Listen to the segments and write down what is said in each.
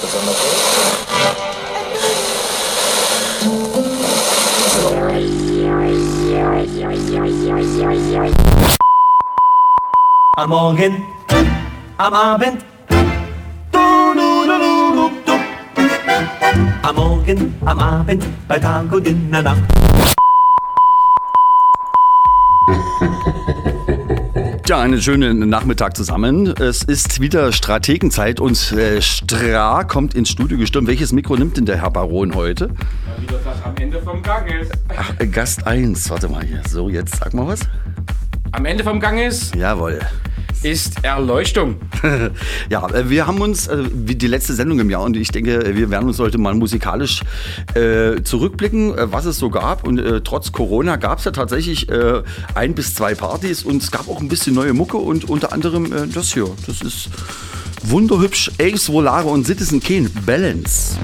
besonders gut. Am Morgen, am Abend. Du, du, du, du, du, du. Am Morgen, am Abend, bei Tag und in der Nacht. Ja, einen schönen Nachmittag zusammen. Es ist wieder Strategenzeit und äh, Stra kommt ins Studio gestürmt. Welches Mikro nimmt denn der Herr Baron heute? Wie das am Ende vom Gang ist. Ach, äh, Gast 1. Warte mal hier. So, jetzt sag mal was. Am Ende vom Gang ist, Jawohl. Ist Erleuchtung. Ja, äh, wir haben uns, äh, wie die letzte Sendung im Jahr, und ich denke, äh, wir werden uns heute mal musikalisch äh, zurückblicken, äh, was es so gab. Und äh, trotz Corona gab es ja tatsächlich ein bis zwei Partys und es gab auch ein bisschen neue Mucke und unter anderem das hier. Das ist wunderhübsch. Ace Volare und Citizen Kane. Balance.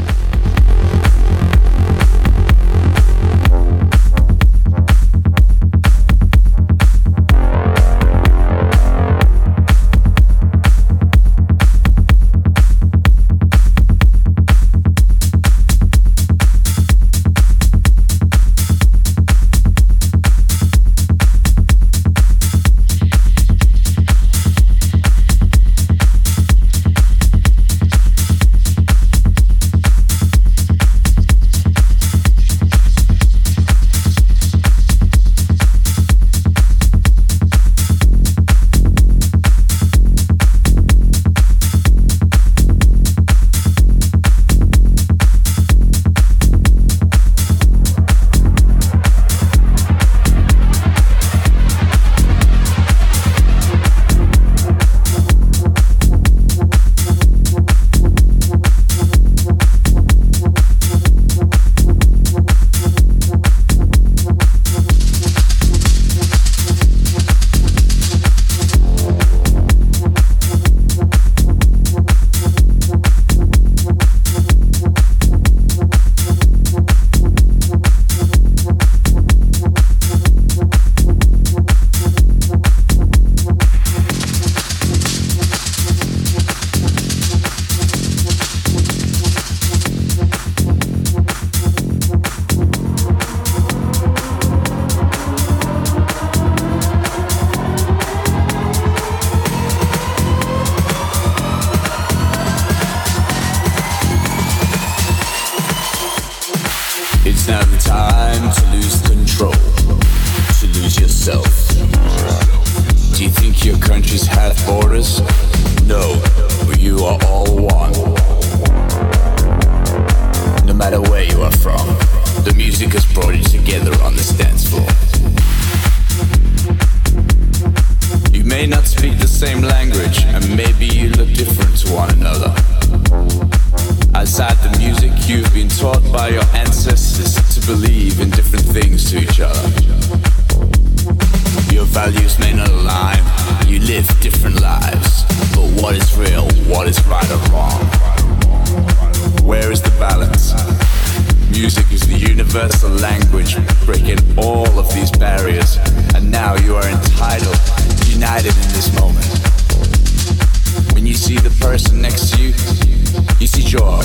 Joy,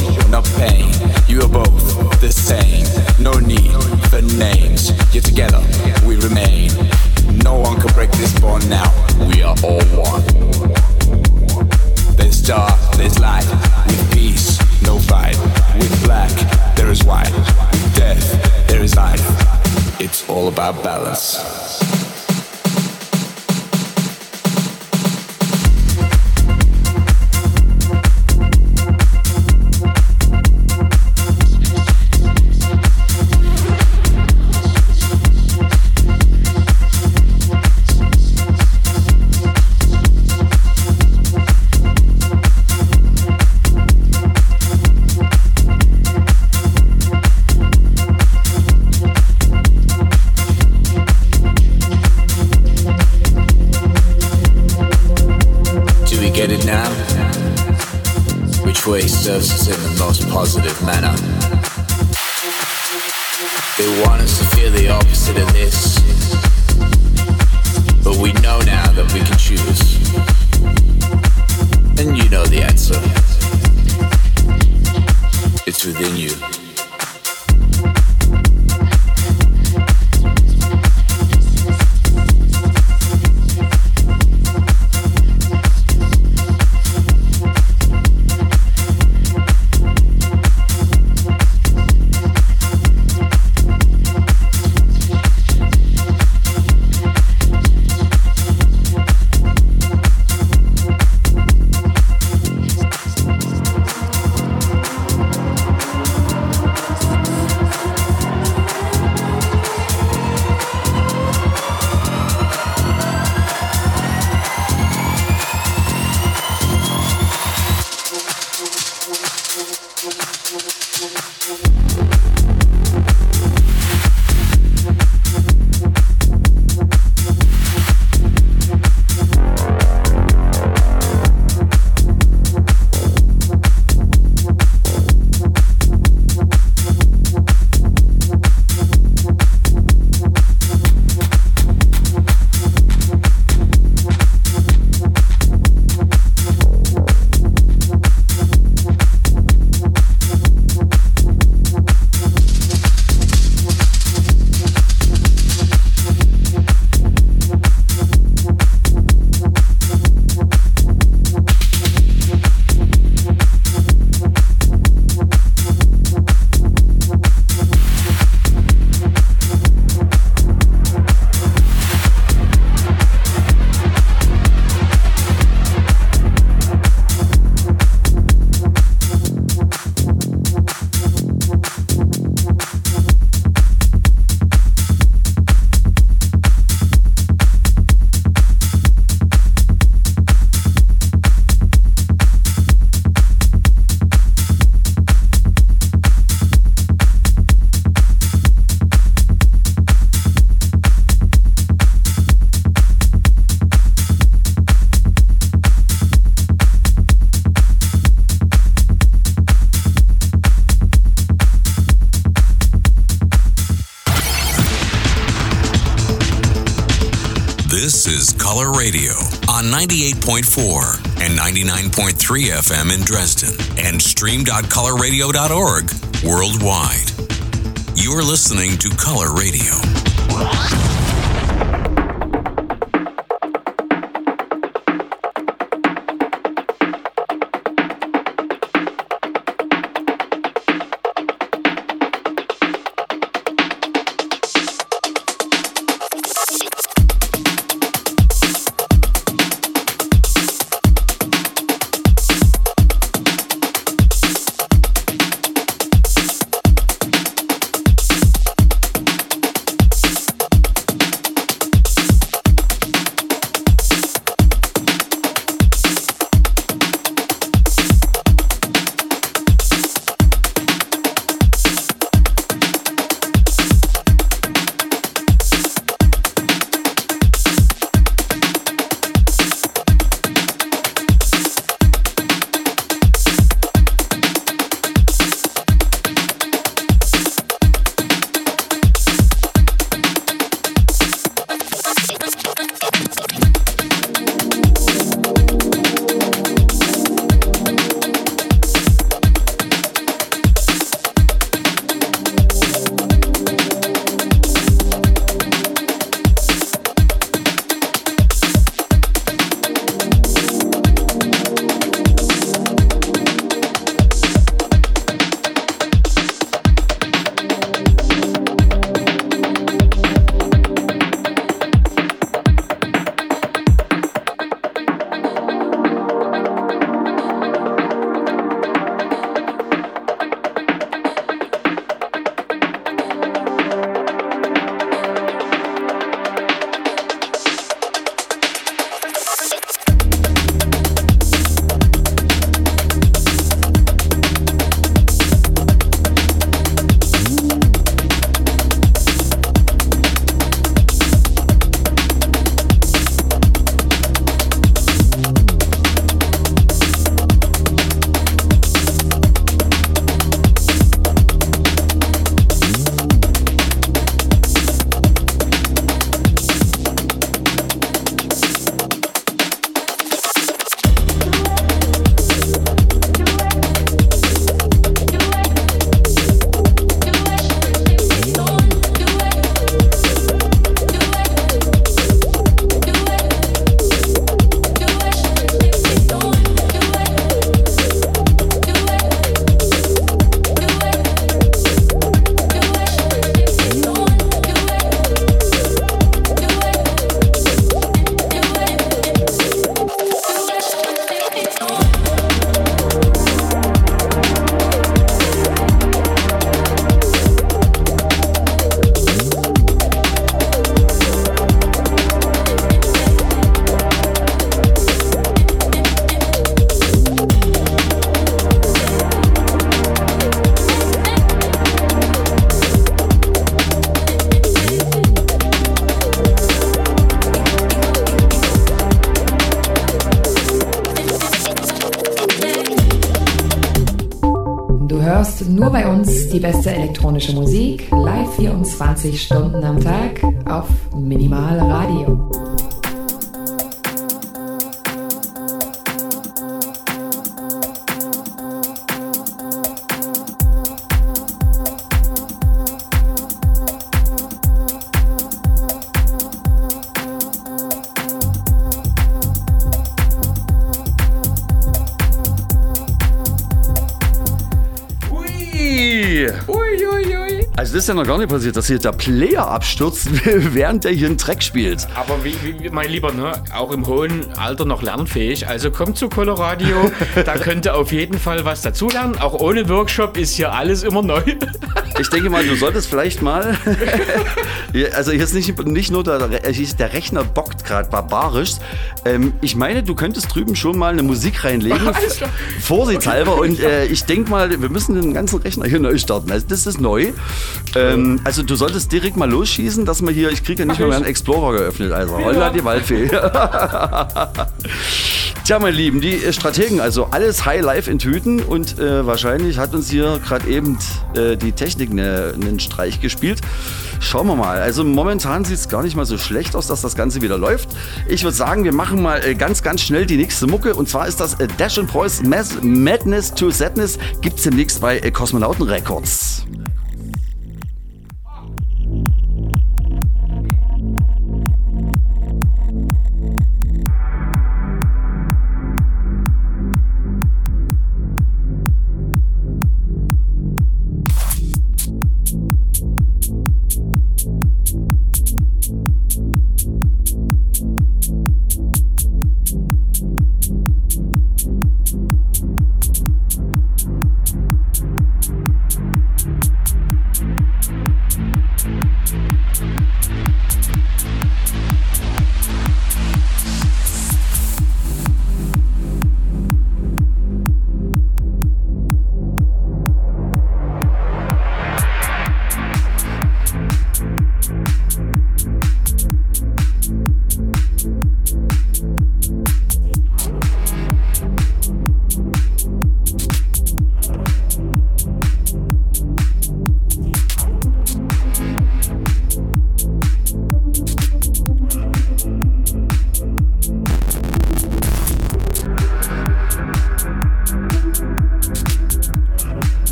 pain. You are both the same. No need for names. You're together, we remain. No one can break this bond now. We are all one. There's dark, there's light. With peace, no fight. With black, there is white. With death, there is life. It's all about balance. Us in the most positive manner? They want us to feel the opposite of this. Radio on 98.4 and 99.3 FM in Dresden and stream.colorradio.org worldwide. You're listening to Color Radio. Elektronische Musik, live 24 Stunden am Tag ja noch gar nicht passiert, dass hier der Player abstürzt, während der hier einen Track spielt. Aber wie, wie, mein Lieber, ne? auch im hohen Alter noch lernfähig. Also kommt zu Coloradio, da könnt ihr auf jeden Fall was dazulernen. Auch ohne Workshop ist hier alles immer neu. Ich denke mal, du solltest vielleicht mal. Also hier ist nicht, nicht nur der, der Rechner bockt gerade barbarisch. Ähm, ich meine, du könntest drüben schon mal eine Musik reinlegen. Klar. Vorsichtshalber. Und äh, ich denke mal, wir müssen den ganzen Rechner hier neu starten. Also das ist neu. Ähm, also du solltest direkt mal losschießen, dass wir hier. Ich kriege ja nicht mal mehr einen Explorer geöffnet. Also holla die Waldfee. Tja, meine Lieben, die äh, Strategen, also alles High Life in Tüten und äh, wahrscheinlich hat uns hier gerade eben äh, die Technik ne- einen Streich gespielt. Schauen wir mal. Also momentan sieht es gar nicht mal so schlecht aus, dass das Ganze wieder läuft. Ich würde sagen, wir machen mal äh, ganz, ganz schnell die nächste Mucke und zwar ist das äh, Dash and Preuß Madness to Sadness. Gibt es demnächst bei äh, Kosmonauten Records.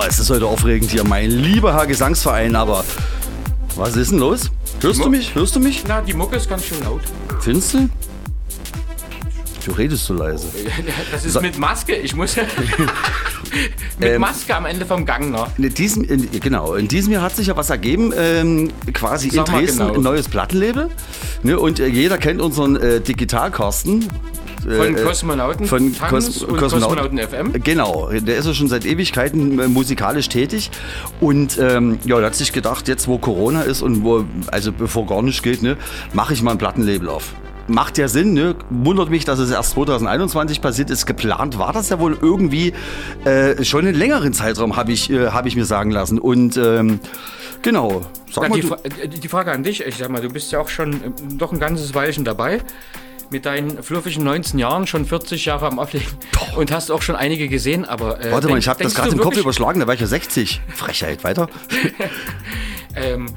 Ist heute aufregend hier, mein lieber Herr Gesangsverein, aber was ist denn los? Hörst du mich? Hörst du mich? Na, die Mucke ist ganz schön laut. Findest du? Du redest so leise. Das ist So- mit Maske. Ich muss mit Ähm, Maske am Ende vom Gang noch. In diesem, in, genau, in diesem Jahr hat sich ja was ergeben, ähm, quasi Sag in Dresden genau. ein neues Plattenlabel. Ne, und äh, jeder kennt unseren äh, Digitalkarsten. Von äh, Kosmonauten von Kos und Kosmonauten FM. Genau, der ist ja schon seit Ewigkeiten äh, musikalisch tätig. Und ähm, ja, der hat sich gedacht, jetzt wo Corona ist und wo, also bevor gar nichts geht, ne, mache ich mal ein Plattenlabel auf. Macht ja Sinn, ne? Wundert mich, dass es erst 2021 passiert ist. Geplant war das ja wohl irgendwie äh, schon einen längeren Zeitraum, habe ich, äh, hab ich mir sagen lassen. Und ähm, genau, sag Na, mal, die, Fra- äh, die Frage an dich, ich sag mal, du bist ja auch schon äh, doch ein ganzes Weilchen dabei. Mit deinen fluffigen 19 Jahren, schon 40 Jahre am Auflegen und hast auch schon einige gesehen, aber. Äh, warte mal, denk- ich habe das gerade im Kopf überschlagen, da war ich ja 60. Frechheit, weiter. Ähm,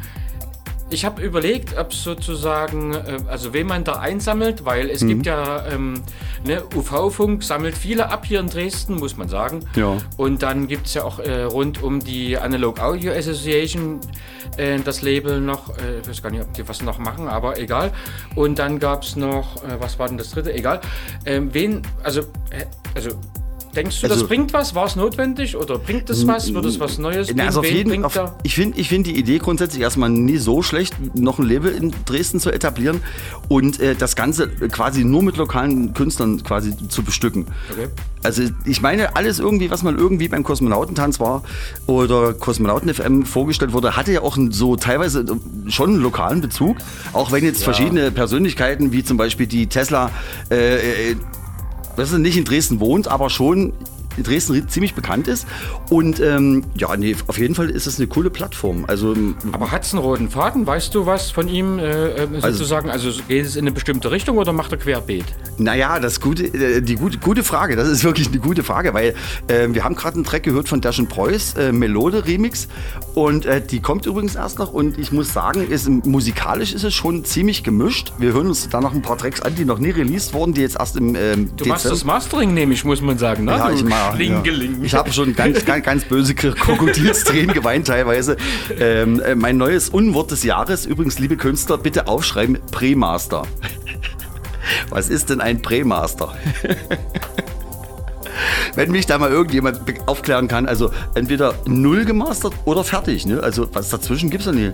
ich habe überlegt, ob sozusagen, äh, also wen man da einsammelt, weil Mhm. es gibt ja, ähm, ne, UV-Funk sammelt viele ab hier in Dresden, muss man sagen. Ja. Und dann gibt es ja auch äh, rund um die Analog Audio Association äh, das Label noch, äh, ich weiß gar nicht, ob die was noch machen, aber egal. Und dann gab es noch, äh, was war denn das dritte? Egal. Ähm, wen, also, also Denkst du, Also- das bringt was? War es notwendig oder bringt es was? Wird es was Neues? Na, also auf jeden, auf, ich finde ich find die Idee grundsätzlich erstmal nie so schlecht, noch ein Label in Dresden zu etablieren und äh, das Ganze quasi nur mit lokalen Künstlern quasi zu bestücken. Okay. Also ich meine, alles irgendwie, was mal irgendwie beim Kosmonautentanz war oder Kosmonauten FM vorgestellt wurde, hatte ja auch so teilweise schon einen lokalen Bezug. Auch wenn jetzt verschiedene Persönlichkeiten, wie zum Beispiel die Tesla, äh, äh, das ist nicht in Dresden wohnt, aber schon Dresden ziemlich bekannt ist. Und ähm, ja, nee, auf jeden Fall ist es eine coole Plattform. Also Aber hat es einen roten Faden? Weißt du was von ihm äh, äh, sozusagen? Also, geht es in eine bestimmte Richtung oder macht er querbeet? Naja, das gute, äh, die gute, gute Frage, das ist wirklich eine gute Frage, weil äh, wir haben gerade einen Track gehört von Dash Preuß, äh, Melode Remix und äh, die kommt übrigens erst noch und ich muss sagen, ist, musikalisch ist es schon ziemlich gemischt. Wir hören uns da noch ein paar Tracks an, die noch nie released wurden, die jetzt erst im ähm, Du machst das Mastering, nämlich, muss man sagen. Ne? Ja, ich mag. Schlingeling. Ja. Ich habe schon ganz, ganz, ganz böse Krokodilstränen geweint teilweise. Ähm, äh, mein neues Unwort des Jahres, übrigens, liebe Künstler, bitte aufschreiben: Prämaster. Was ist denn ein Prämaster? Wenn mich da mal irgendjemand aufklären kann, also entweder null gemastert oder fertig. Ne? Also was dazwischen gibt es ja nicht.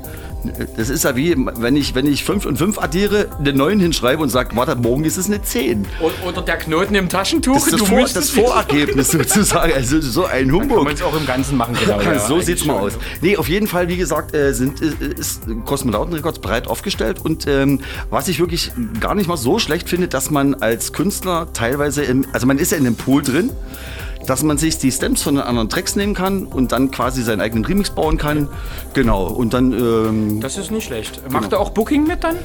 Das ist ja wie, wenn ich, wenn ich 5 und 5 addiere, eine 9 hinschreibe und sage, warte, morgen ist es eine 10. O- Oder der Knoten im Taschentuch. Das ist das, du Vor, das Vorergebnis sozusagen. Also so ein Kann Humbug. man es auch im Ganzen machen, genau. ja, so eigentlich sieht's mal aus. Nee, auf jeden Fall, wie gesagt, äh, sind, äh, ist Kosmonauten Records breit aufgestellt. Und ähm, was ich wirklich gar nicht mal so schlecht finde, dass man als Künstler teilweise, im, also man ist ja in einem Pool drin, dass man sich die Stems von den anderen Tracks nehmen kann und dann quasi seinen eigenen Remix bauen kann. Genau. Und dann, ähm, Das ist nicht schlecht. Genau. Macht er auch Booking mit dann?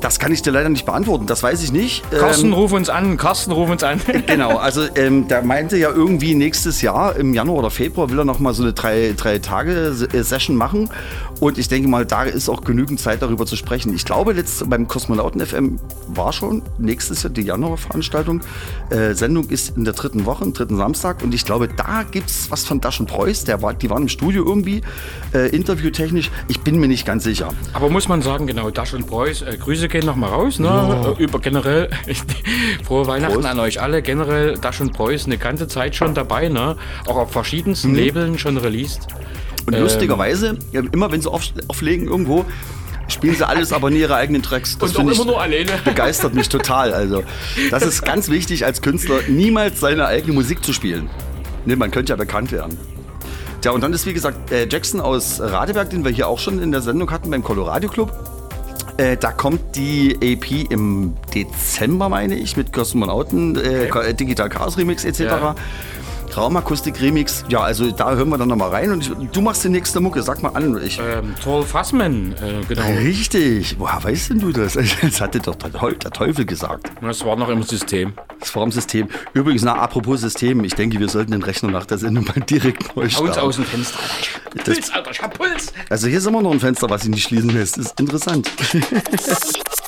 Das kann ich dir leider nicht beantworten. Das weiß ich nicht. Carsten, Ähm, ruf uns an. Carsten, ruf uns an. Genau, also ähm, der meinte ja irgendwie nächstes Jahr, im Januar oder Februar, will er noch mal so eine drei, drei Tage äh, Session machen. Und ich denke mal, da ist auch genügend Zeit darüber zu sprechen. Ich glaube, letzt, beim Kosmonauten FM war schon nächstes Jahr die Januarveranstaltung. Äh, Sendung ist in der dritten Woche, am dritten Samstag. Und ich glaube, da gibt es was von Daschen Preuß. Der war, die waren im Studio irgendwie, äh, interviewtechnisch. Ich bin mir nicht ganz sicher. Aber muss man sagen, genau, Dash und Preuß, äh, Grüße gehen nochmal raus. Ne? Äh, Über generell, frohe Weihnachten Prost. an euch alle. Generell Dash und Preuß eine ganze Zeit schon dabei, ne? Auch auf verschiedensten Labeln schon released. Und Ähm. lustigerweise, ja, immer wenn sie auf, auflegen irgendwo, spielen sie alles, aber nie ihre eigenen Tracks. Das Und auch immer nur alleine. begeistert mich total. Also, das ist ganz wichtig als Künstler, niemals seine eigene Musik zu spielen. Ne, man könnte ja bekannt werden. Tja, und dann ist wie gesagt äh, Jackson aus Radeberg, den wir hier auch schon in der Sendung hatten beim Colorado Club. Äh, da kommt die EP im Dezember, meine ich, mit Kosmonauten, äh, Ka- Digital Chaos Remix etc. Ja. Raumakustik Remix. Ja, also da hören wir dann nochmal rein. Und ich, du machst die nächste Mucke, sag mal an. Ich, Ähm, Thor Fassmann, äh, genau. Richtig. Woher weißt denn du das? Das hatte doch der Teufel- der Teufel gesagt. Das war noch im System. Das Formsystem. Übrigens, na, apropos System, ich denke, wir sollten den Rechner nach der Sendung mal direkt neu Haut starten. aus dem Fenster. Ich hab Puls, Alter, ich hab Puls. Also hier ist immer noch ein Fenster, was sich nicht schließen lässt. Das ist interessant.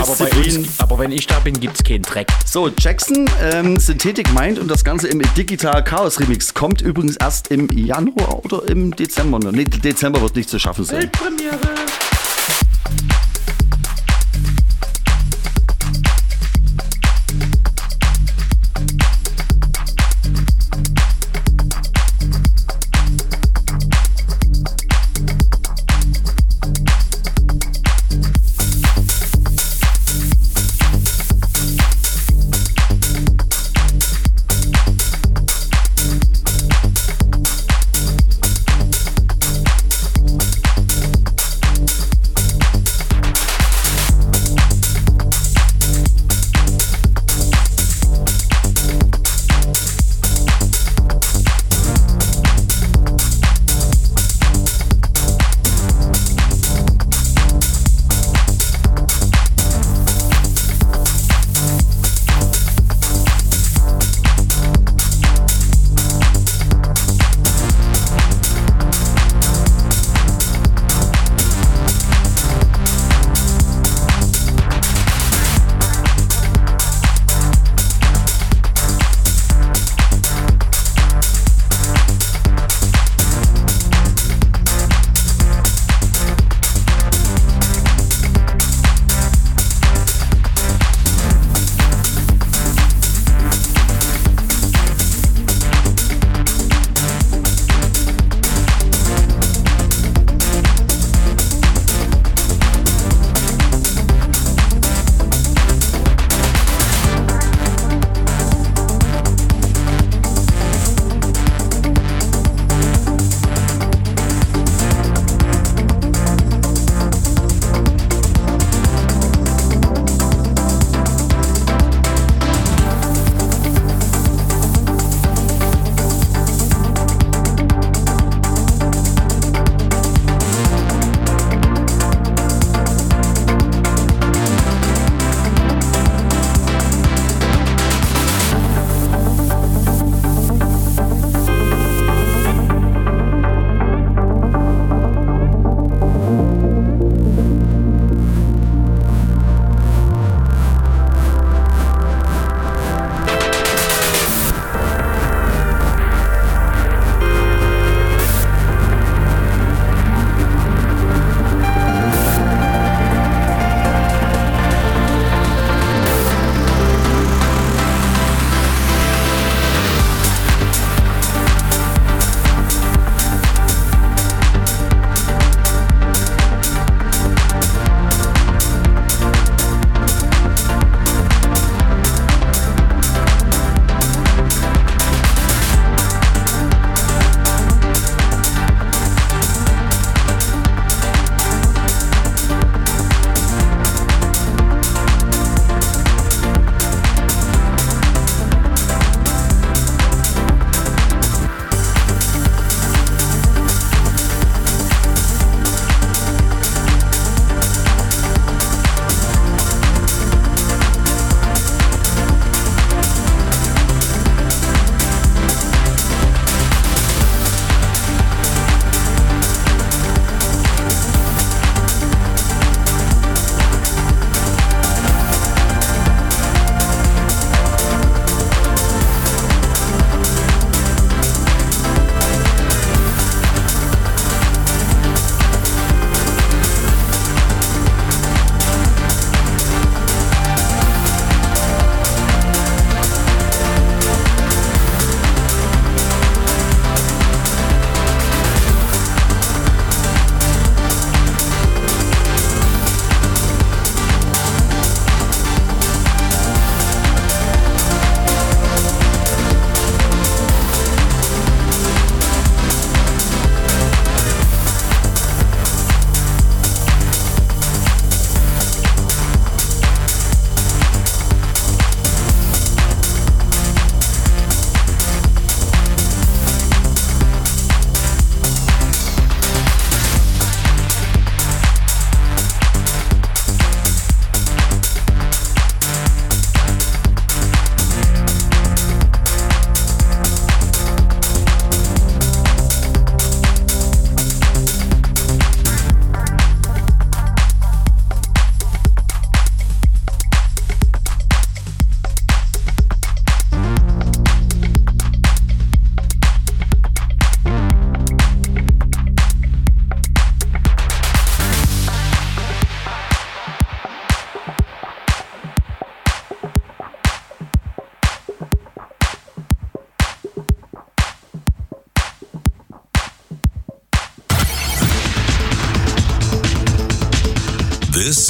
Aber, Sendedisziplin. uns, aber wenn ich da bin, gibt es keinen Dreck. So, Jackson, ähm, Synthetic Mind und das Ganze im Digital Chaos Remix kommt übrigens erst im Januar oder im Dezember. Nee, Dezember wird nicht zu schaffen sein. Weltpremiere.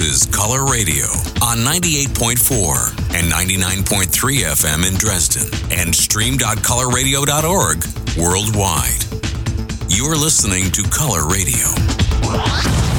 Is Color Radio on 98.4 and 99.3 FM in Dresden and stream.colorradio.org worldwide. You're listening to Color Radio.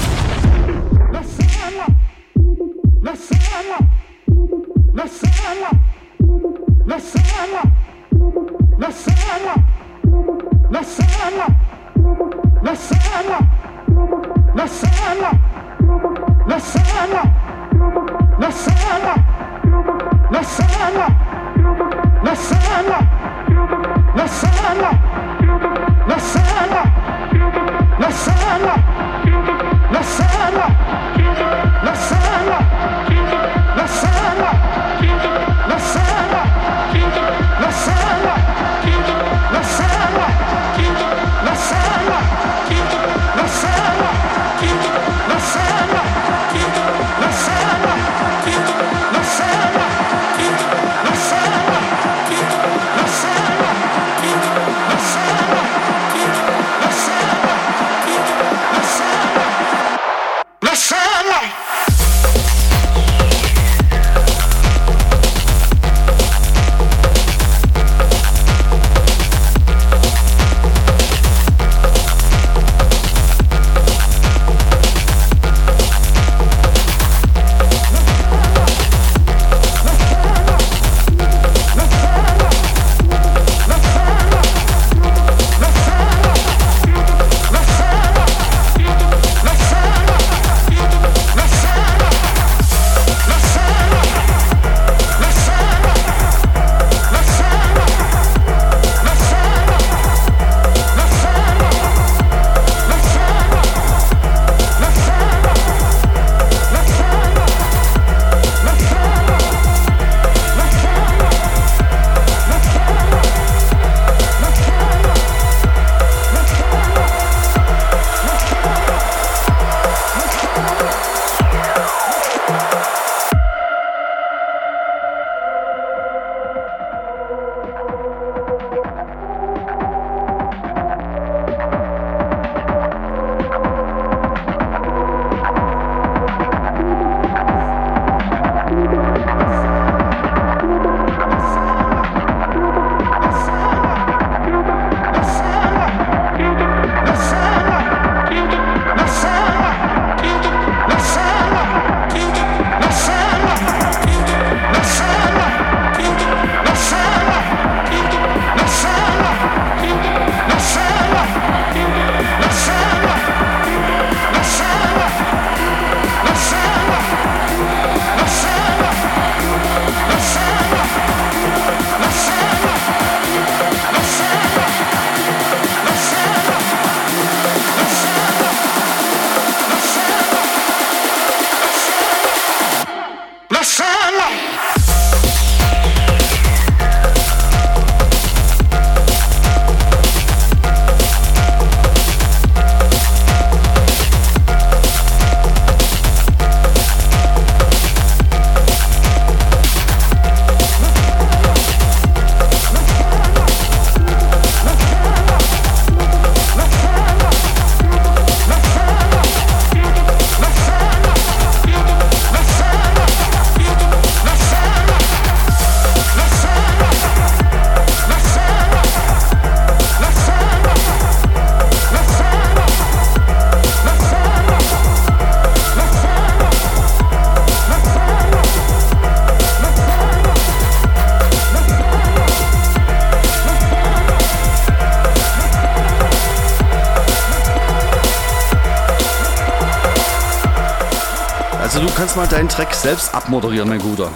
Kannst mal deinen Track selbst abmoderieren, mein Guter.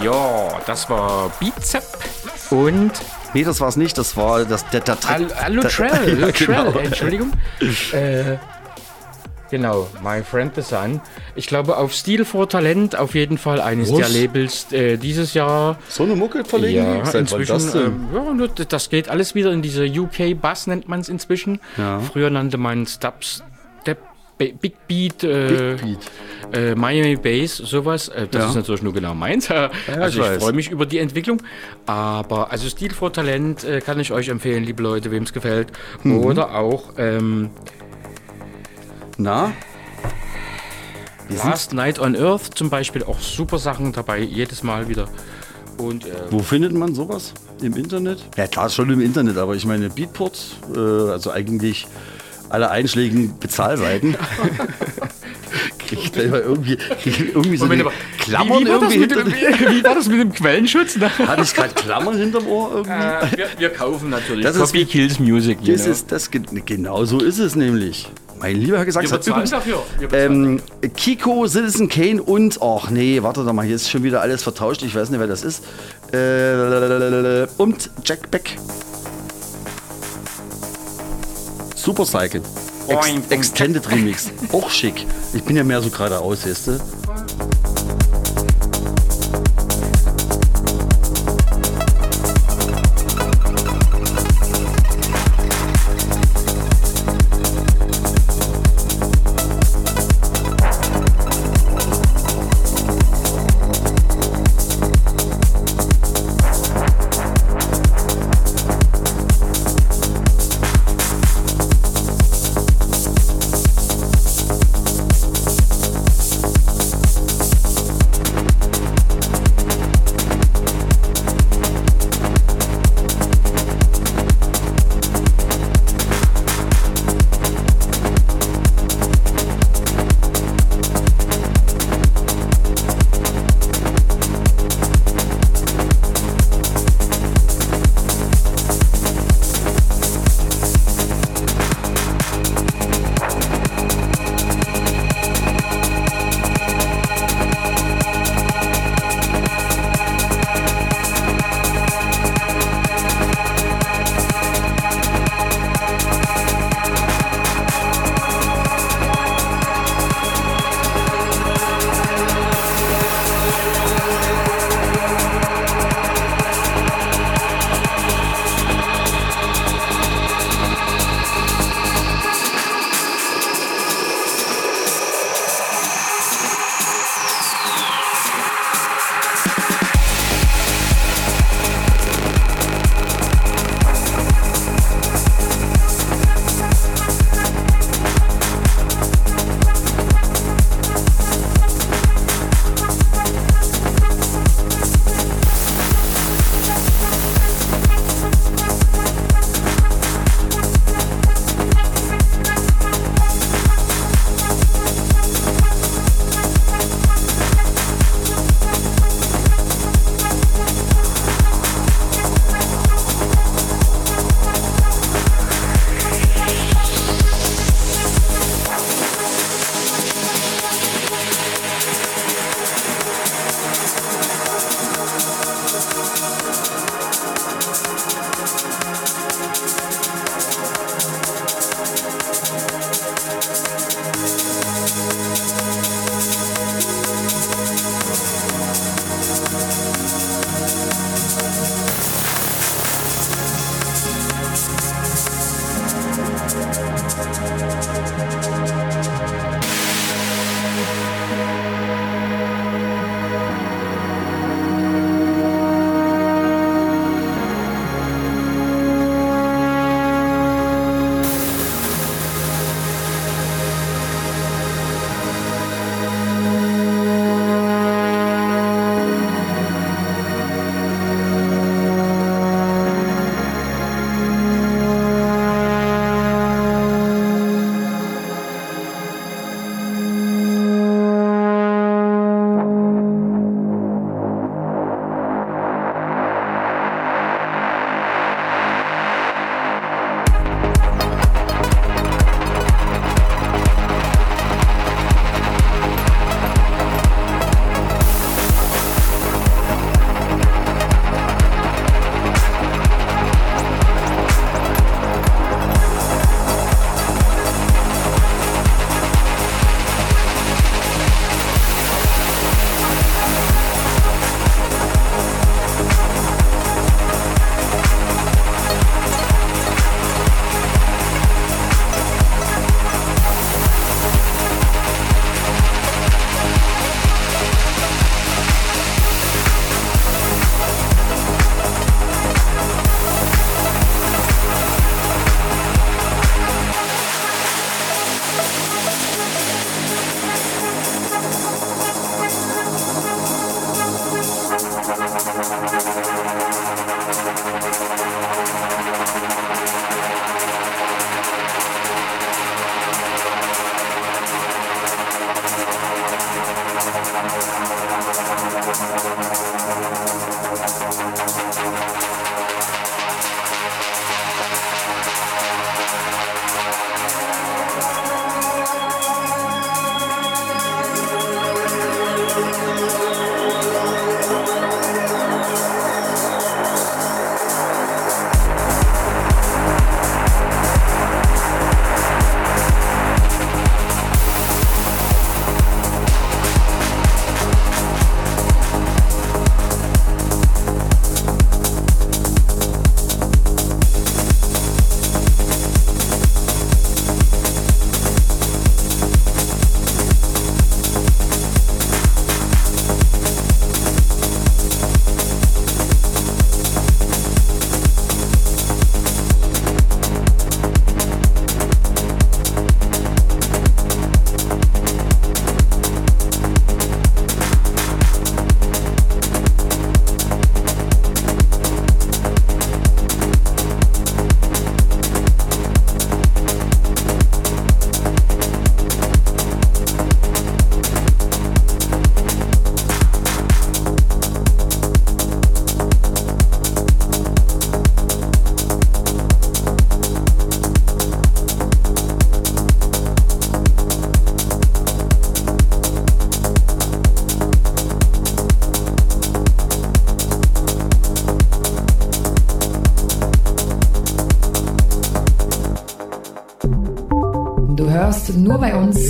Ja, das war Bizep und Nee, das war es nicht. Das war das, der, der Track. Al Alutrell. Ja, genau. Entschuldigung. äh, genau, My Friend the Sun. Ich glaube, auf Stil for Talent auf jeden Fall eines Was? der Labels äh, dieses Jahr. So eine Mucke verlegen? Ja, Seit inzwischen, das denn? ähm, ja, das geht alles wieder in diese UK-Bass, nennt man es inzwischen. Ja. Früher nannte man Ba- Big Beat, äh, Big Beat. Äh, Miami Bass, sowas. Äh, das Ja. ist natürlich nur genau meins. also ich ich, freue mich über die Entwicklung. Aber also Stil vor Talent äh, kann ich euch empfehlen, liebe Leute, wem es gefällt. Mhm. Oder auch ähm, Na? Last Night on Earth zum Beispiel auch super Sachen dabei, jedes Mal wieder. Und äh, Wo findet man sowas? Im Internet? Ja, klar, schon im Internet, aber ich meine Beatport, äh, also eigentlich alle einschlägigen Bezahlweiten. Krieg ich da immer irgendwie, irgendwie so Moment, Klammern wie, wie, war das irgendwie mit hinter dem, wie war das mit dem Quellenschutz? Hatte ich gerade Klammern hinterm Ohr irgendwie? Äh, wir, wir kaufen natürlich Das ist Copy wie- Kills Music. Das know. ist, das, ge- genau so ist es nämlich. Mein lieber Herr bezahlen ähm, Kiko, Citizen Kane und, ach nee, warte doch mal, hier ist schon wieder alles vertauscht, ich weiß nicht, wer das ist. Äh, und Jack Beck. Super Cycle. Ex. Extended Remix. Auch schick. Ich bin ja mehr so geradeaus, weißt du?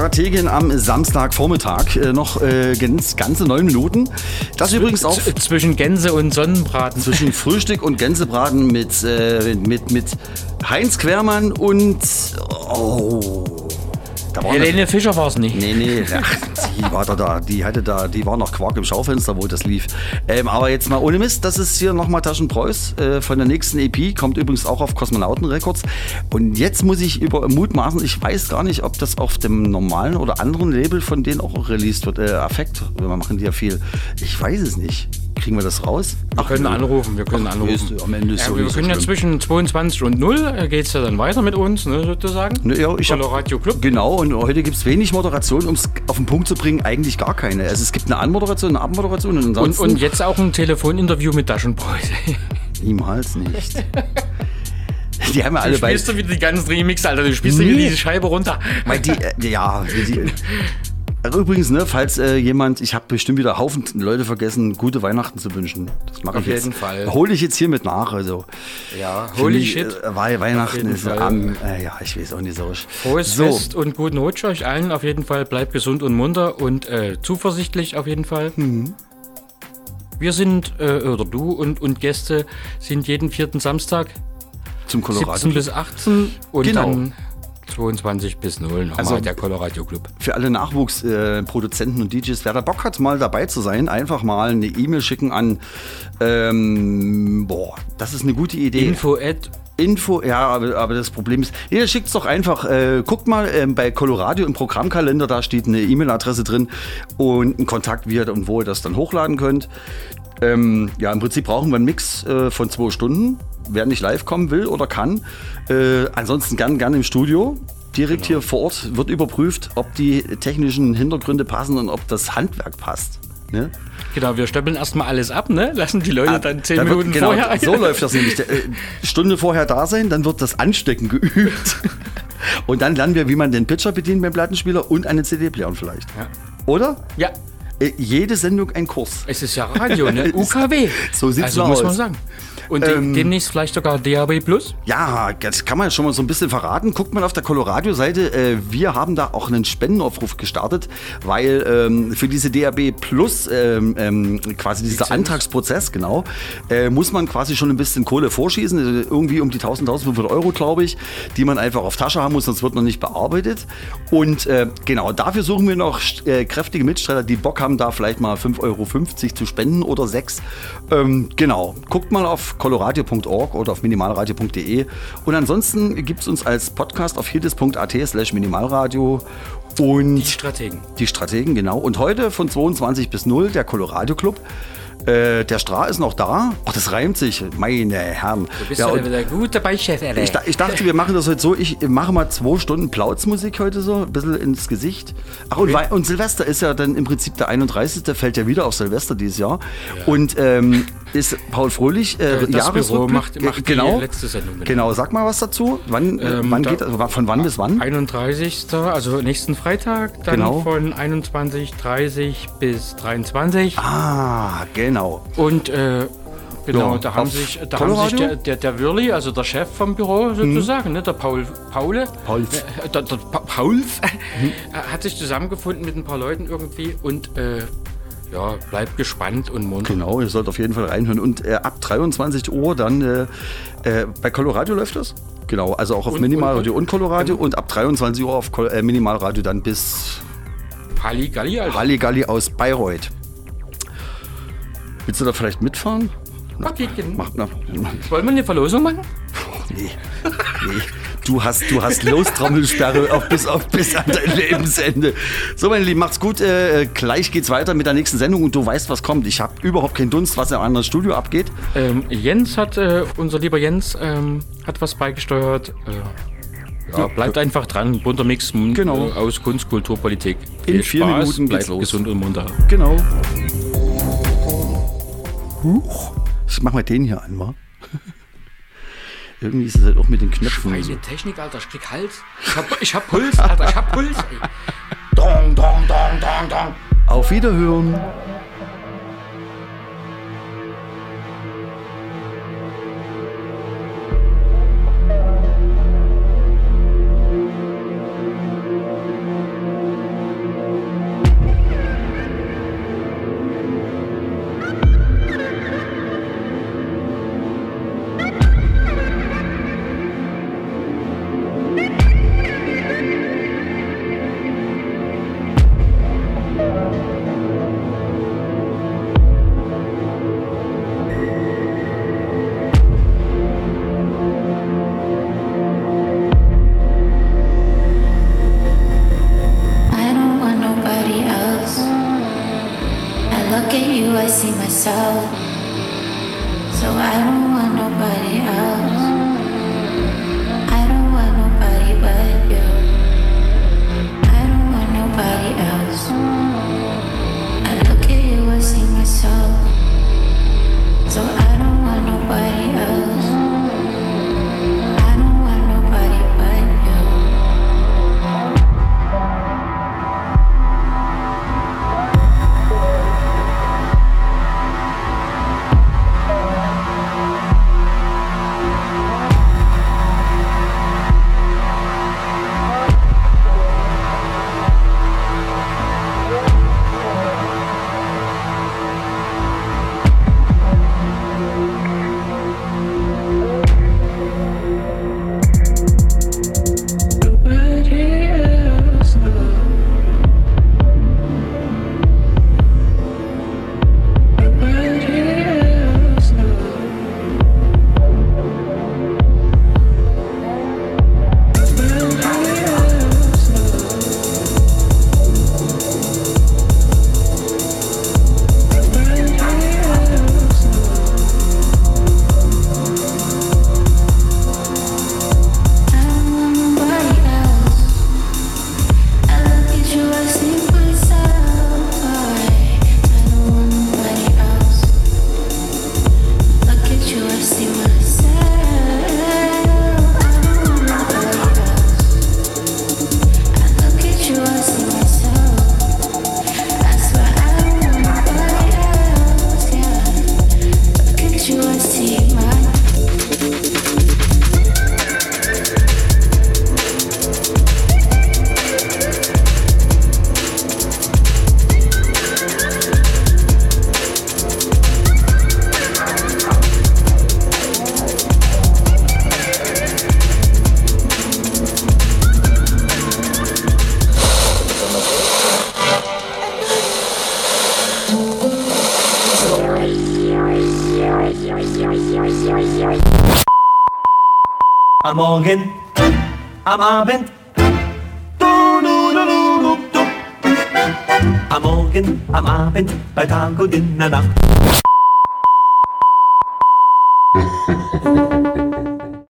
Strategin am Samstagvormittag. Äh, noch äh, ganz, ganze neun Minuten. Das übrigens auch Z zwischen Gänse und Sonnenbraten. zwischen Frühstück und Gänsebraten mit, äh, mit, mit Heinz Quermann und. Oh. Da war Helene Fischer war es nicht. Nee, nee, ach, die war da, da, die hatte da, die war noch Quark im Schaufenster, wo das lief. Ähm, aber jetzt mal ohne Mist, das ist hier nochmal Taschenpreuß äh, von der nächsten EP, kommt übrigens auch auf Kosmonauten Records. Und jetzt muss ich über mutmaßen, ich weiß gar nicht, ob das auf dem normalen oder anderen Label von denen auch released wird. Äh, Affekt, wir machen die ja viel. Ich weiß es nicht. Kriegen wir das raus? Wir können anrufen, wir können Ach, anrufen. am Ende ist ja, so wir nicht so können ja zwischen 22 und 0 geht es ja dann weiter mit uns, ne, sozusagen. Ne, ja, ich hab- Radio Club. Genau, und heute gibt es wenig Moderation, um es auf den Punkt zu bringen, eigentlich gar keine. Also es gibt eine Anmoderation, eine Abmoderation und Und, und jetzt auch ein Telefoninterview mit Taschenbräute. niemals nicht. Die haben ja Du alle bei. spielst du wieder die ganzen Remix, Alter. Du spielst du wieder Nee. diese Scheibe runter. Weil die, äh, ja, die, Übrigens, ne, falls äh, jemand, ich habe bestimmt wieder Haufen Leute vergessen, gute Weihnachten zu wünschen. Das mache Auf ich jetzt. jeden Fall. Hole ich jetzt hiermit nach. Also, Ja, holy mich, shit. Äh, Wei- Weihnachten ist Fall. am, äh, ja, ich weiß auch nicht so. Frohes so, Fest und guten Rutsch euch allen auf jeden Fall. Bleibt gesund und munter und äh, zuversichtlich auf jeden Fall. Mhm. Wir sind, äh, oder du und, und Gäste sind jeden vierten Samstag zum Colorado. 17 bis 18 und Genau. dann 22 bis 0 nochmal Also- der Colorado Club. für alle Nachwuchsproduzenten äh, und DJs, wer da Bock hat, mal dabei zu sein, einfach mal eine E-Mail schicken an, ähm, boah, das ist eine gute Idee. Info at Info, ja, aber, aber das Problem ist, ihr schickt es doch einfach, äh, guckt mal ähm, bei Colorado im Programmkalender, da steht eine E-Mail-Adresse drin und ein Kontakt, wie ihr und wo ihr das dann hochladen könnt. Ähm, ja, im Prinzip brauchen wir einen Mix äh, von zwei Stunden, wer nicht live kommen will oder kann. Äh, ansonsten gern, gern im Studio. Direkt hier vor Ort wird überprüft, ob die technischen Hintergründe passen und ob das Handwerk passt. Ne? Genau, wir stöppeln erstmal alles ab, ne? Lassen die Leute dann 10 Da wird- Minuten genau, vorher So läuft das nämlich. Äh, Stunde vorher da sein, dann wird das Anstecken geübt. Und dann lernen wir, wie man den Pitcher bedient beim Plattenspieler und einen CD-Player vielleicht. Ja. Oder? Ja, Äh, jede Sendung ein Kurs. es ist ja Radio, ne? UKW. So sieht's also, muss aus. man sagen. Und Ähm, demnächst vielleicht sogar DAB Plus. Ja, das kann man schon mal so ein bisschen verraten. Guckt mal auf der Colorado-Seite. Äh, wir haben da auch einen Spendenaufruf gestartet, weil ähm, für diese DAB Plus ähm, ähm, quasi dieser Lizenz. Antragsprozess, genau, äh, muss man quasi schon ein bisschen Kohle vorschießen. Also irgendwie um die 1000, 1500 Euro, glaube ich, die man einfach auf Tasche haben muss, sonst wird man nicht bearbeitet. Und äh, genau, dafür suchen wir noch äh, kräftige Mitstreiter, die Bock haben, da vielleicht mal 5,50 Euro zu spenden oder 6. Ähm, genau, guckt mal auf coloradio.org oder auf minimalradio.de. Und ansonsten gibt es uns als Podcast auf hierdis.at slash minimalradio. Und Die Strategen. die Strategen, genau. Und heute von 22 bis 0 der Colorado Club. Äh, der Stra ist noch da. Ach, das reimt sich, meine Herren. Du bist Ja, ja, und wieder gut dabei, Chef. Ich, ich dachte, wir machen das heute so. Ich mache mal zwei Stunden Plauzmusik heute so, ein bisschen ins Gesicht. Ach, und, und Silvester ist ja dann im Prinzip der 31. fällt ja wieder auf Silvester dieses Jahr. Und ähm, ist Paul Fröhlich äh, das Büro macht- macht die genau. letzte Sendung, genau. Genau, sag mal was dazu. Wann, äh, Ähm, wann da- geht das? Von wann bis wann? 31. Also nächsten Freitag, dann Genau. von 21.30 bis 23. Ah, genau. Und äh, genau, Ja, da haben sich, da haben sich der, der, der Wirli, also der Chef vom Büro sozusagen, ne, der Paul, Paule, Paulf. äh, der, der pa Paulf, äh, hat sich zusammengefunden mit ein paar Leuten irgendwie und äh, ja, bleibt gespannt und munter. Genau, ihr sollt auf jeden Fall reinhören. Und äh, ab 23 Uhr dann äh, äh, bei Colorado läuft das? Genau, also auch auf Und- Minimalradio und- und, Colorado und ab 23 Uhr auf Col äh, Minimalradio dann bis Halli Galli, Alter. Halligalli aus Bayreuth. Willst du da vielleicht mitfahren? Kinder. Mach, na, Wollen wir eine Verlosung machen? nee, nee. Du hast, du hast Lostrommelssperre auf bis, auf bis an dein Lebensende. So, meine Lieben, macht's gut. Äh, gleich geht's weiter mit der nächsten Sendung und du weißt, was kommt. Ich habe überhaupt keinen Dunst, was im anderen Studio abgeht. Ähm, Jens hat, äh, unser lieber Jens, ähm, hat was beigesteuert. Äh, ja, bleibt einfach dran. Bunter Mix Genau. äh, aus Kunst, Kultur, Politik. In Viel vier Spaß, Minuten geht's bleibt los. gesund und munter. Genau. Huch. Ich mach mal den hier an, wa? Irgendwie ist es halt auch mit den Knöpfen. so. Meine Technik, Alter, ich krieg Hals. Ich hab, ich hab Puls, Alter, ich hab Puls. Ey. Dong, dong, dong, dong, dong. Auf Wiederhören.